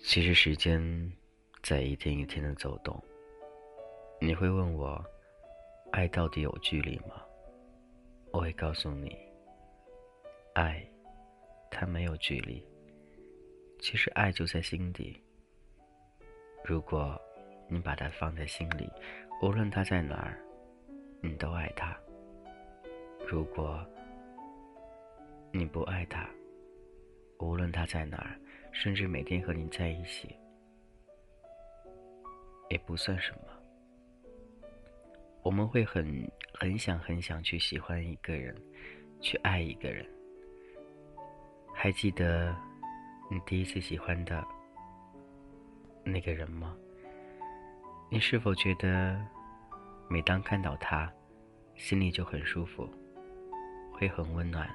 其实时间在一天一天的走动，你会问我爱到底有距离吗？我会告诉你，爱它没有距离。其实爱就在心底，如果你把它放在心里。无论他在哪儿，你都爱他。如果你不爱他，无论他在哪儿，甚至每天和你在一起，也不算什么。我们会很很想很想去喜欢一个人，去爱一个人。还记得你第一次喜欢的那个人吗？你是否觉得每当看到他，心里就很舒服，会很温暖？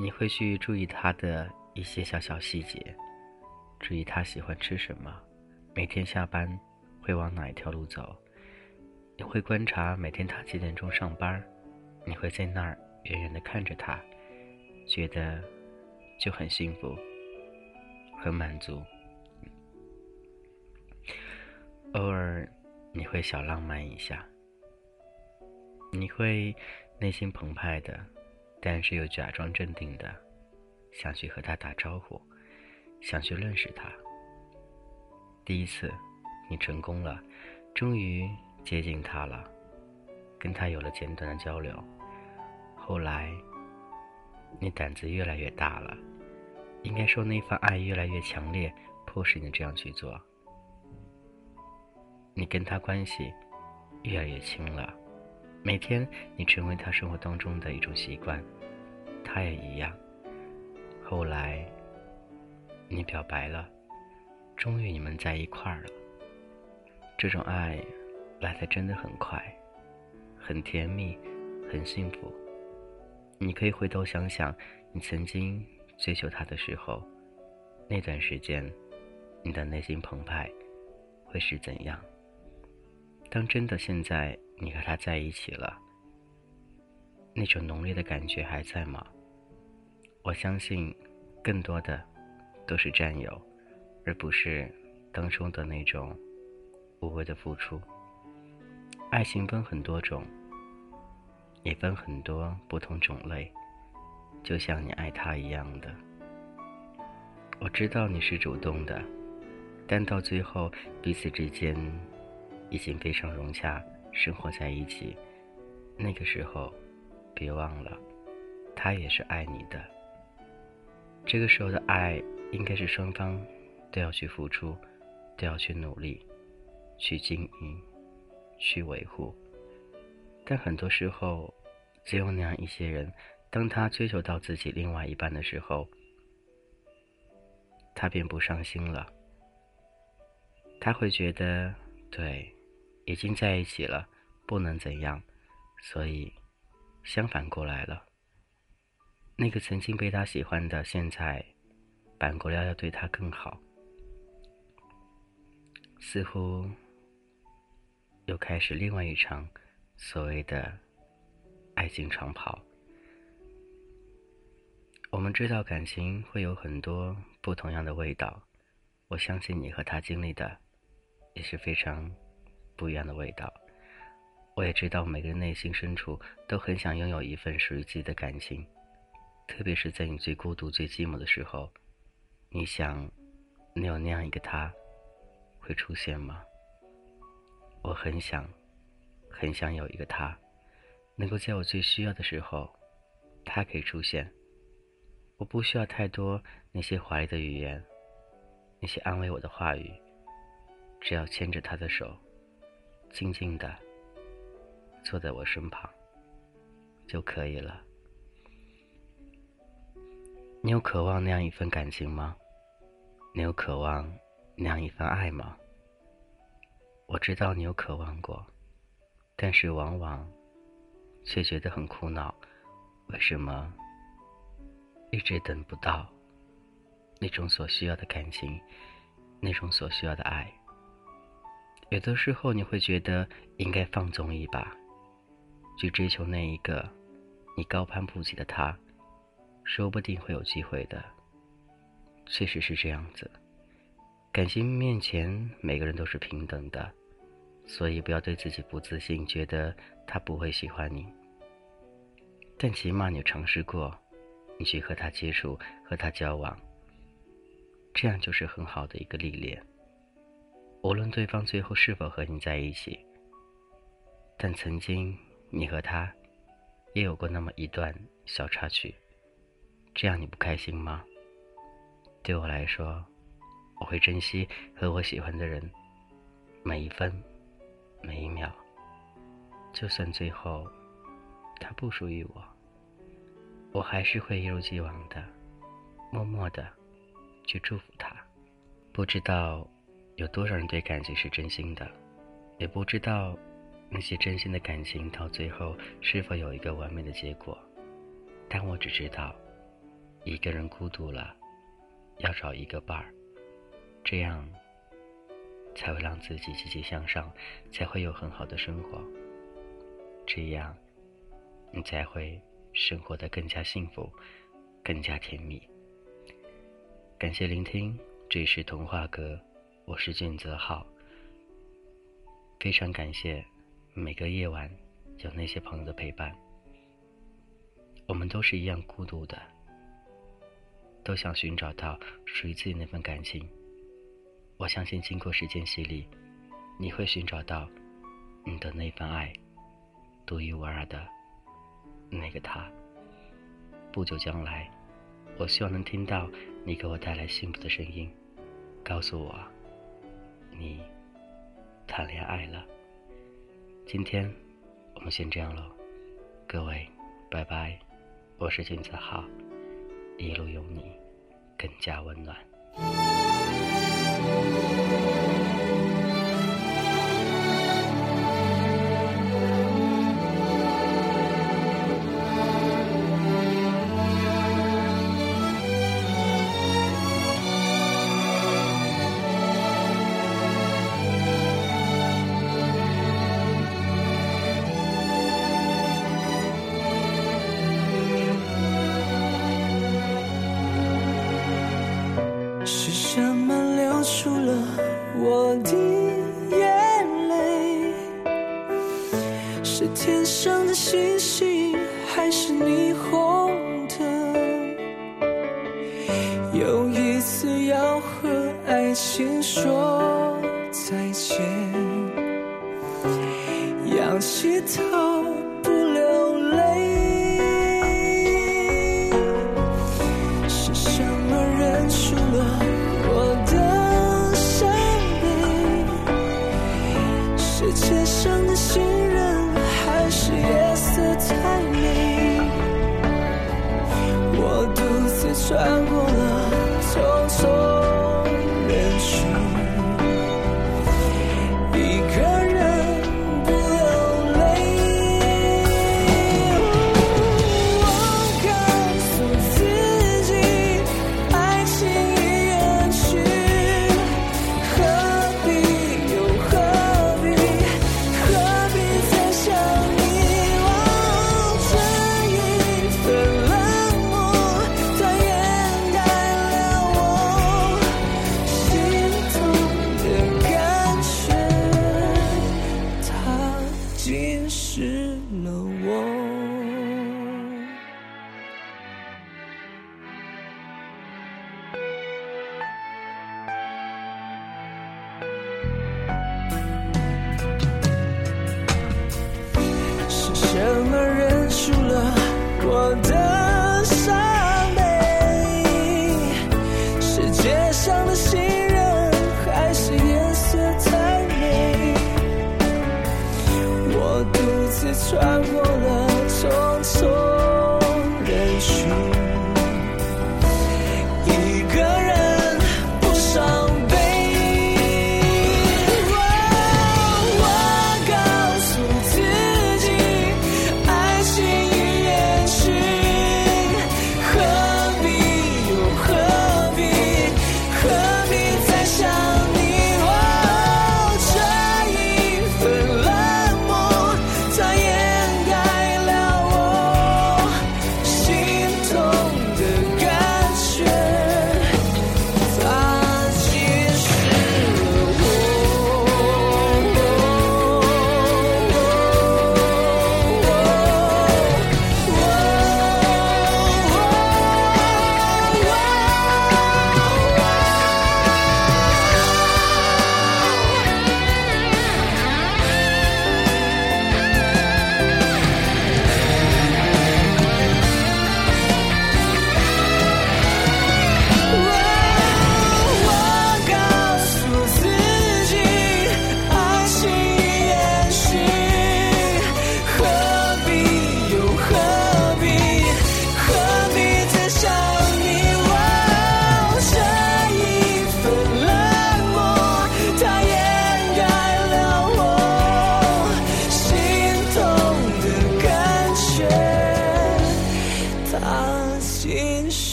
你会去注意他的一些小小细节，注意他喜欢吃什么，每天下班会往哪一条路走。你会观察每天他几点钟上班，你会在那儿远远的看着他，觉得就很幸福，很满足。偶尔你会小浪漫一下，你会内心澎湃的。但是又假装镇定的，想去和他打招呼，想去认识他。第一次，你成功了，终于接近他了，跟他有了简短的交流。后来，你胆子越来越大了，应该说那份爱越来越强烈，迫使你这样去做。你跟他关系越来越亲了。每天，你成为他生活当中的一种习惯，他也一样。后来，你表白了，终于你们在一块儿了。这种爱来的真的很快，很甜蜜，很幸福。你可以回头想想，你曾经追求他的时候，那段时间，你的内心澎湃会是怎样？当真的现在。你和他在一起了，那种浓烈的感觉还在吗？我相信，更多的都是占有，而不是当初的那种无谓的付出。爱情分很多种，也分很多不同种类，就像你爱他一样的。我知道你是主动的，但到最后彼此之间已经非常融洽。生活在一起，那个时候，别忘了，他也是爱你的。这个时候的爱，应该是双方都要去付出，都要去努力，去经营，去维护。但很多时候，只有那样一些人，当他追求到自己另外一半的时候，他便不上心了。他会觉得，对。已经在一起了，不能怎样，所以相反过来了。那个曾经被他喜欢的，现在反过来要对他更好，似乎又开始另外一场所谓的爱情长跑。我们知道感情会有很多不同样的味道，我相信你和他经历的也是非常。不一样的味道。我也知道，每个人内心深处都很想拥有一份属于自己的感情，特别是在你最孤独、最寂寞的时候，你想，你有那样一个他，会出现吗？我很想，很想有一个他，能够在我最需要的时候，他可以出现。我不需要太多那些华丽的语言，那些安慰我的话语，只要牵着他的手。静静的坐在我身旁就可以了。你有渴望那样一份感情吗？你有渴望那样一份爱吗？我知道你有渴望过，但是往往却觉得很苦恼。为什么一直等不到那种所需要的感情，那种所需要的爱？有的时候你会觉得应该放纵一把，去追求那一个你高攀不起的他，说不定会有机会的。确实是这样子。感情面前，每个人都是平等的，所以不要对自己不自信，觉得他不会喜欢你。但起码你尝试过，你去和他接触，和他交往，这样就是很好的一个历练。无论对方最后是否和你在一起，但曾经你和他也有过那么一段小插曲，这样你不开心吗？对我来说。我会珍惜和我喜欢的人每一分每一秒，就算最后他不属于我，我还是会一如既往的默默的去祝福他。不知道有多少人对感情是真心的，也不知道那些真心的感情到最后是否有一个完美的结果，但我只知道，一个人孤独了，要找一个伴儿。这样才会让自己积极向上，才会有很好的生活。这样，你才会生活的更加幸福，更加甜蜜。感谢聆听，这里是童话阁，我是俊泽浩。非常感谢每个夜晚有那些朋友的陪伴。我们都是一样孤独的，都想寻找到属于自己那份感情。我相信，经过时间洗礼，你会寻找到你的那份爱，独一无二的那个他。不久将来，我希望能听到你给我带来幸福的声音，告诉我你谈恋爱了。今天我们先这样喽，各位，拜拜。我是金子浩，一路有你，更加温暖。爱情说再见，仰起头不流泪。是什么忍住了我的伤悲？是天上的行人。还是夜色太美，我独自穿过浸湿了我。穿过了。